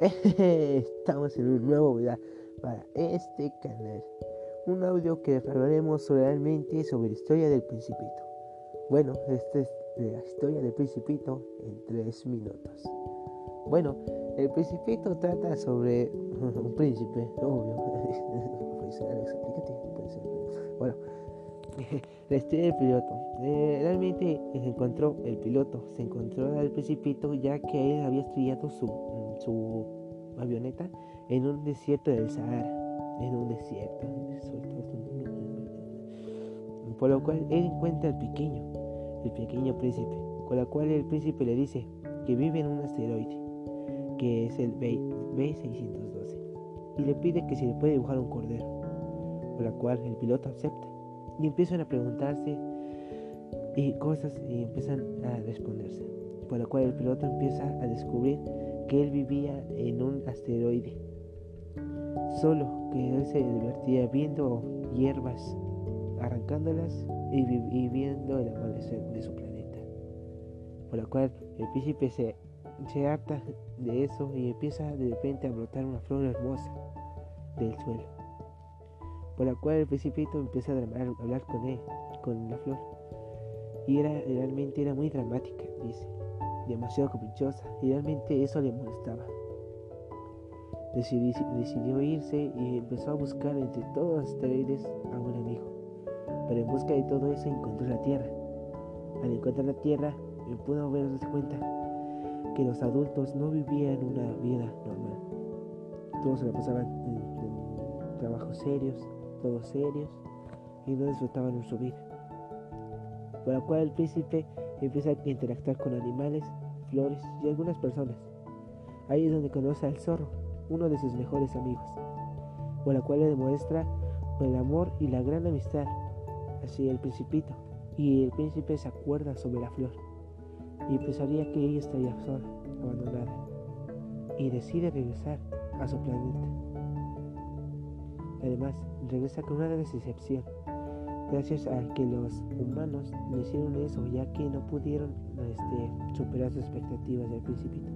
Estamos en un nuevo video para este canal. Un audio que hablaremos realmente sobre la historia del Principito. Bueno, esta es la historia del Principito en tres minutos. Bueno, el Principito trata sobre un príncipe, obvio. bueno, la historia del piloto. Eh, realmente se encontró el piloto, se encontró al principito ya que él había estrellado su, su avioneta en un desierto del Sahara. En un desierto. Por lo cual él encuentra al pequeño, el pequeño príncipe, con lo cual el príncipe le dice que vive en un asteroide, que es el B612, y le pide que se le puede dibujar un cordero, por lo cual el piloto acepta y empiezan a preguntarse y cosas y empiezan a responderse. Por lo cual el piloto empieza a descubrir que él vivía en un asteroide. Solo que él se divertía viendo hierbas, arrancándolas y, y viendo el amanecer de su planeta. Por lo cual el príncipe se, se harta de eso y empieza de repente a brotar una flor hermosa del suelo por la cual el principito empieza a hablar con él, con la flor. Y era, realmente era muy dramática, dice, demasiado caprichosa, y realmente eso le molestaba. decidió irse y empezó a buscar entre todos los asteroides a un amigo. Pero en busca de todo eso encontró la Tierra. Al encontrar la Tierra, pudo darse cuenta que los adultos no vivían una vida normal. Todos se la pasaban en trabajos serios, todos serios y no disfrutaban en su vida. Por la cual el príncipe empieza a interactuar con animales, flores y algunas personas. Ahí es donde conoce al zorro, uno de sus mejores amigos, por la cual le demuestra el amor y la gran amistad hacia el principito. Y el príncipe se acuerda sobre la flor y pensaría que ella estaría sola, abandonada, y decide regresar a su planeta. Además, regresa con una decepción, gracias a que los humanos le hicieron eso, ya que no pudieron este, superar sus expectativas del principito.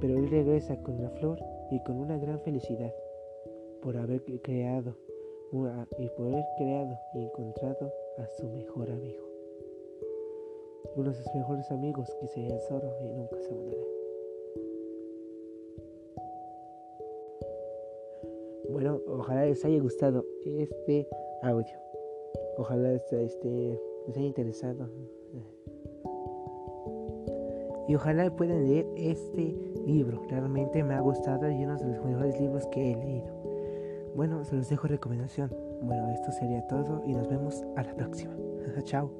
Pero él regresa con la flor y con una gran felicidad por haber creado y por haber creado y encontrado a su mejor amigo. Uno de sus mejores amigos que sería el zorro y nunca se abandonará. Bueno, ojalá les haya gustado este audio. Ojalá este, les haya interesado. Y ojalá puedan leer este libro. Realmente me ha gustado y uno de los mejores libros que he leído. Bueno, se los dejo recomendación. Bueno, esto sería todo y nos vemos a la próxima. Chao.